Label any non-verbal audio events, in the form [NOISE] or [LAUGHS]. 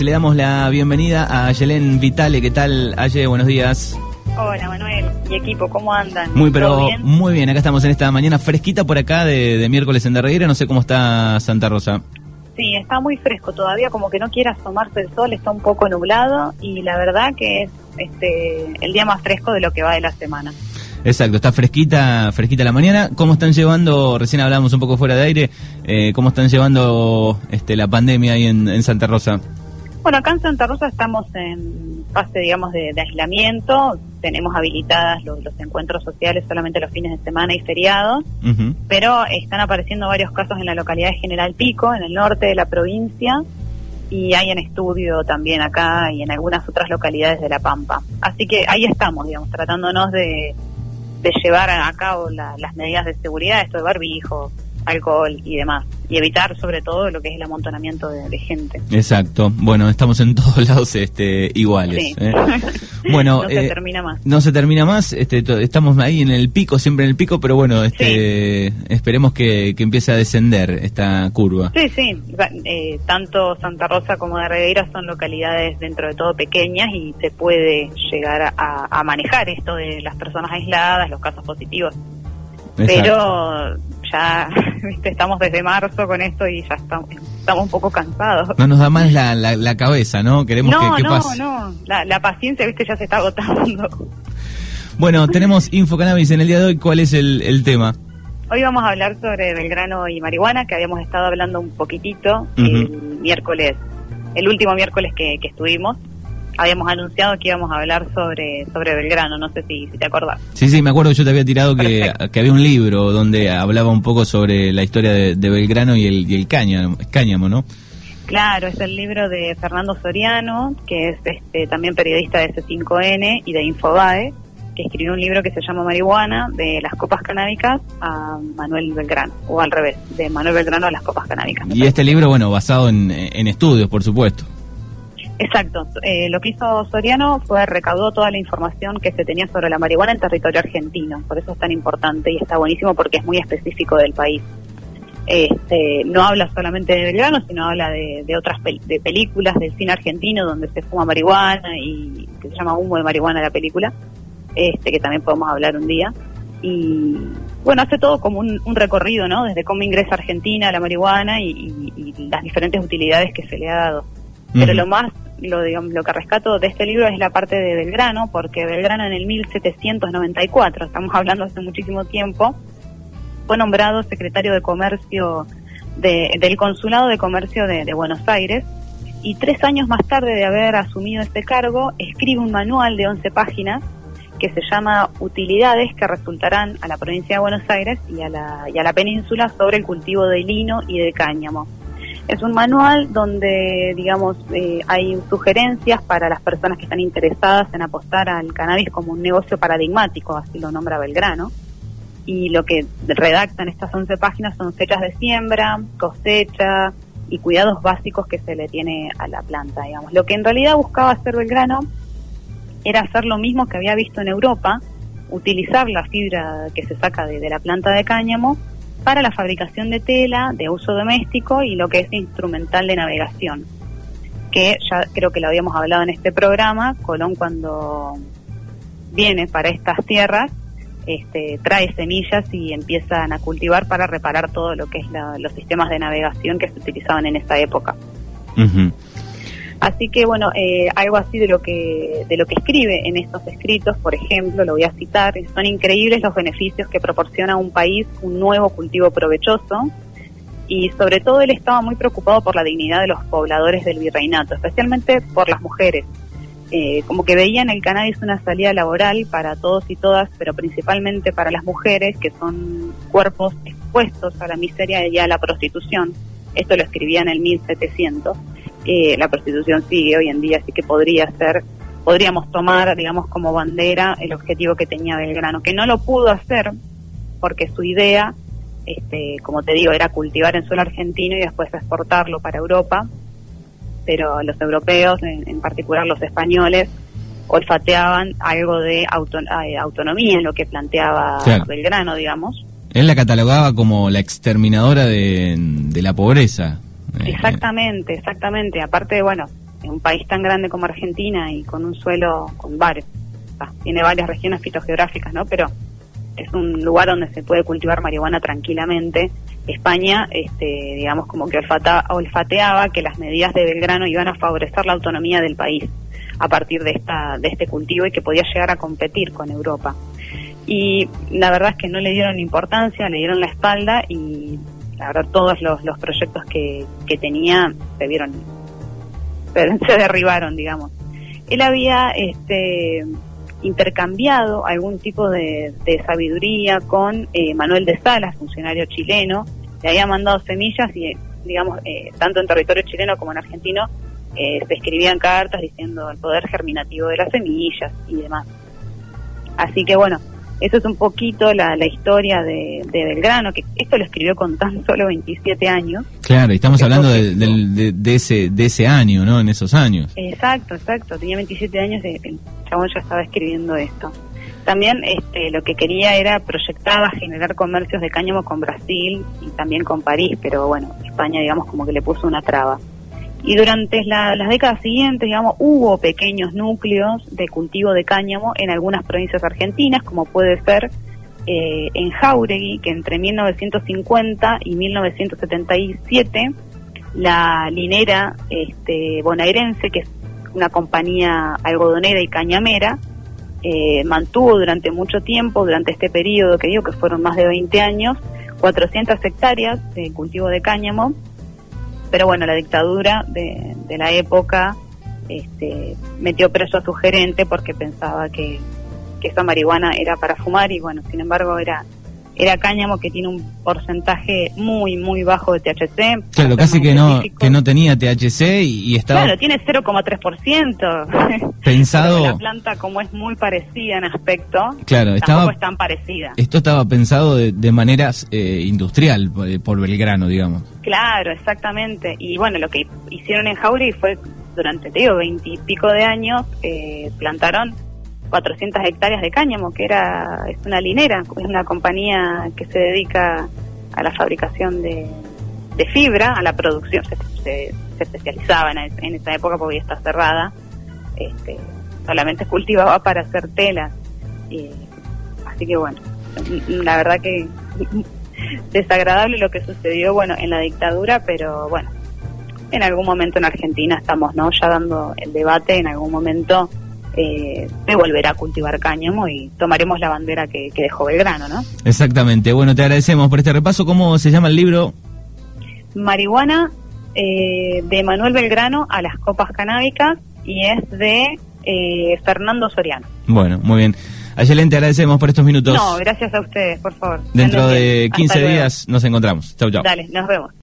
Le damos la bienvenida a Yelén Vitale. ¿Qué tal, Aye? Buenos días. Hola, Manuel y equipo, ¿cómo andan? Muy, pero ¿Todo bien? muy bien. Acá estamos en esta mañana fresquita por acá de, de miércoles en Derreguera. No sé cómo está Santa Rosa. Sí, está muy fresco todavía, como que no quiere asomarse el sol, está un poco nublado y la verdad que es este el día más fresco de lo que va de la semana. Exacto, está fresquita, fresquita la mañana. ¿Cómo están llevando, recién hablábamos un poco fuera de aire, eh, cómo están llevando este, la pandemia ahí en, en Santa Rosa? Bueno, acá en Santa Rosa estamos en fase, digamos, de, de aislamiento. Tenemos habilitadas los, los encuentros sociales solamente los fines de semana y feriados, pero están apareciendo varios casos en la localidad de General Pico, en el norte de la provincia, y hay en estudio también acá y en algunas otras localidades de La Pampa. Así que ahí estamos, digamos, tratándonos de, de llevar a cabo la- las medidas de seguridad, esto de barbijo, alcohol y demás, y evitar sobre todo lo que es el amontonamiento de, de gente. Exacto. Bueno, estamos en [LAUGHS] todos lados este, iguales. Sí. ¿eh? [LAUGHS] Bueno, no se eh, termina más. No se termina más, este, estamos ahí en el pico, siempre en el pico, pero bueno, este, esperemos que, que empiece a descender esta curva. Sí, sí, eh, tanto Santa Rosa como de Regueira son localidades dentro de todo pequeñas y se puede llegar a, a manejar esto de las personas aisladas, los casos positivos. Exacto. Pero ya [LAUGHS] viste, estamos desde marzo con esto y ya estamos, estamos un poco cansados. No nos da más la, la, la cabeza, ¿no? Queremos No, que, que no, pase. no, la, la paciencia, viste, ya se está agotando. Bueno, tenemos Info Cannabis en el día de hoy. ¿Cuál es el, el tema? Hoy vamos a hablar sobre Belgrano y marihuana, que habíamos estado hablando un poquitito el miércoles, el último miércoles que, que estuvimos. Habíamos anunciado que íbamos a hablar sobre, sobre Belgrano, no sé si, si te acordás. Sí, sí, me acuerdo que yo te había tirado que, que había un libro donde hablaba un poco sobre la historia de, de Belgrano y el, y el cáñamo, cáñamo, ¿no? Claro, es el libro de Fernando Soriano, que es este, también periodista de C5N y de Infobae, que escribió un libro que se llama Marihuana, de las copas canábicas a Manuel Belgrano, o al revés, de Manuel Belgrano a las copas canábicas. Y este libro, bueno, basado en, en estudios, por supuesto. Exacto. Eh, lo que hizo Soriano fue recaudó toda la información que se tenía sobre la marihuana en territorio argentino. Por eso es tan importante y está buenísimo porque es muy específico del país. Este, no habla solamente de Belgrano, sino habla de, de otras pel- de películas del cine argentino donde se fuma marihuana y que se llama Humo de marihuana la película, este que también podemos hablar un día. Y bueno, hace todo como un, un recorrido, ¿no? Desde cómo ingresa a Argentina la marihuana y, y- y las diferentes utilidades que se le ha dado. Pero lo más, lo, digamos, lo que rescato de este libro es la parte de Belgrano, porque Belgrano en el 1794, estamos hablando hace muchísimo tiempo, fue nombrado secretario de Comercio de- del Consulado de Comercio de, Buenos Aires y tres años más tarde de haber asumido este cargo, escribe un manual de 11 páginas que se llama Utilidades que resultarán a la provincia de Buenos Aires y a la, y a la península sobre el cultivo de lino y de cáñamo. Es un manual donde, digamos, eh, hay sugerencias para las personas que están interesadas en apostar al cannabis como un negocio paradigmático, así lo nombra Belgrano. Y lo que redactan estas 11 páginas son fechas de siembra, cosecha y cuidados básicos que se le tiene a la planta, digamos. Lo que en realidad buscaba hacer Belgrano era hacer lo mismo que había visto en Europa, utilizar la fibra que se saca de, de la planta de cáñamo para la fabricación de tela de uso doméstico y lo que es instrumental de navegación. Que ya creo que lo habíamos hablado en este programa, Colón cuando viene para estas tierras, este, trae semillas y empiezan a cultivar para reparar todo lo que es la- los sistemas de navegación que se utilizaban en esa época. Ujú. Así que bueno, eh, algo así de lo que de lo que escribe en estos escritos, por ejemplo, lo voy a citar, son increíbles los beneficios que proporciona un país un nuevo cultivo provechoso y sobre todo él estaba muy preocupado por la dignidad de los pobladores del virreinato, especialmente por las mujeres. Eh, como que veían el cannabis una salida laboral para todos y todas, pero principalmente para las mujeres, que son cuerpos expuestos a la miseria y a la prostitución. Esto lo escribía en el 1700 eh, la prostitución sigue hoy en día, así que podría ser, podríamos tomar, digamos, como bandera el objetivo que tenía Belgrano, que no lo pudo hacer porque su idea, este, como te digo, era cultivar en suelo argentino y después exportarlo para Europa, pero los europeos, en, en particular los españoles, olfateaban algo de auto- eh, autonomía en lo que planteaba Claro. Belgrano, digamos. Él la catalogaba como la exterminadora de, de la pobreza. Eh, Exactamente, exactamente. Aparte, bueno, en un país tan grande como Argentina y con un suelo con varios, tiene varias regiones fitogeográficas, ¿no? Pero es un lugar donde se puede cultivar marihuana tranquilamente. España, este, digamos, como que olfateaba que las medidas de Belgrano iban a favorecer la autonomía del país a partir de, esta, de este cultivo y que podía llegar a competir con Europa. Y la verdad es que no le dieron importancia, le dieron la espalda y la verdad todos los, los proyectos que, que tenía se vieron, se [LAUGHS] derribaron, digamos. Él había este, intercambiado algún tipo de, sabiduría con eh, Manuel de Salas, funcionario chileno, le había mandado semillas y, digamos, eh, tanto en territorio chileno como en argentino, eh, se escribían cartas diciendo el poder germinativo de las semillas y demás. Así que bueno, eso es un poquito la, la historia de, Belgrano, que esto lo escribió con tan solo 27 años. Claro, y estamos hablando de, de, ese, de ese año, ¿no? En esos años. Exacto, exacto. Tenía 27 años y el chabón ya estaba escribiendo esto. También este, lo que quería era proyectaba generar comercios de cáñamo con Brasil y también con París, pero bueno, España digamos como que le puso una traba. Y durante las décadas siguientes, digamos, hubo pequeños núcleos de cultivo de cáñamo en algunas provincias argentinas, como puede ser eh, en Jauregui, que entre 1950 y 1977 la linera este, bonaerense, que es una compañía algodonera y cañamera, eh, mantuvo durante mucho tiempo, durante este periodo que digo que fueron más de 20 años, 400 hectáreas de cultivo de cáñamo pero bueno, la dictadura de, la época este, metió preso a su gerente porque pensaba que, que esa marihuana era para fumar y bueno, sin embargo era era cáñamo que tiene un porcentaje muy muy bajo de THC. Claro, casi que no que no tenía THC y, estaba Claro, tiene 0,3%. [LAUGHS] Pensado la planta como es muy parecida en aspecto, claro, estaba es tan parecida. Esto estaba pensado de, de maneras eh, industrial por, Belgrano, digamos. Claro, exactamente. Y bueno, lo que hicieron en Jauri fue durante, te digo, veintipico de años, eh, plantaron 400 hectáreas de cáñamo, que era es una linera, es una compañía que se dedica a la fabricación de, fibra, a la producción, se, especializaba en, esa época porque ya está cerrada, este, solamente [LAUGHS] cultivaba para hacer telas. Y, así que bueno, la verdad que [LAUGHS] desagradable lo que sucedió, bueno, en la dictadura, pero bueno, en algún momento en Argentina estamos, ¿no? Ya dando el debate, en algún momento eh, se volverá a cultivar cáñamo y tomaremos la bandera que, dejó Belgrano, ¿no? Exactamente. Bueno, te agradecemos por este repaso. ¿Cómo se llama el libro? Marihuana eh, de Manuel Belgrano a las copas canábicas y es de eh, Fernando Soriano. Bueno, muy bien. Ayelen, te agradecemos por estos minutos. No, gracias a ustedes, por favor. Dentro de 15 días nos encontramos. Chau, chau. Dale, nos vemos.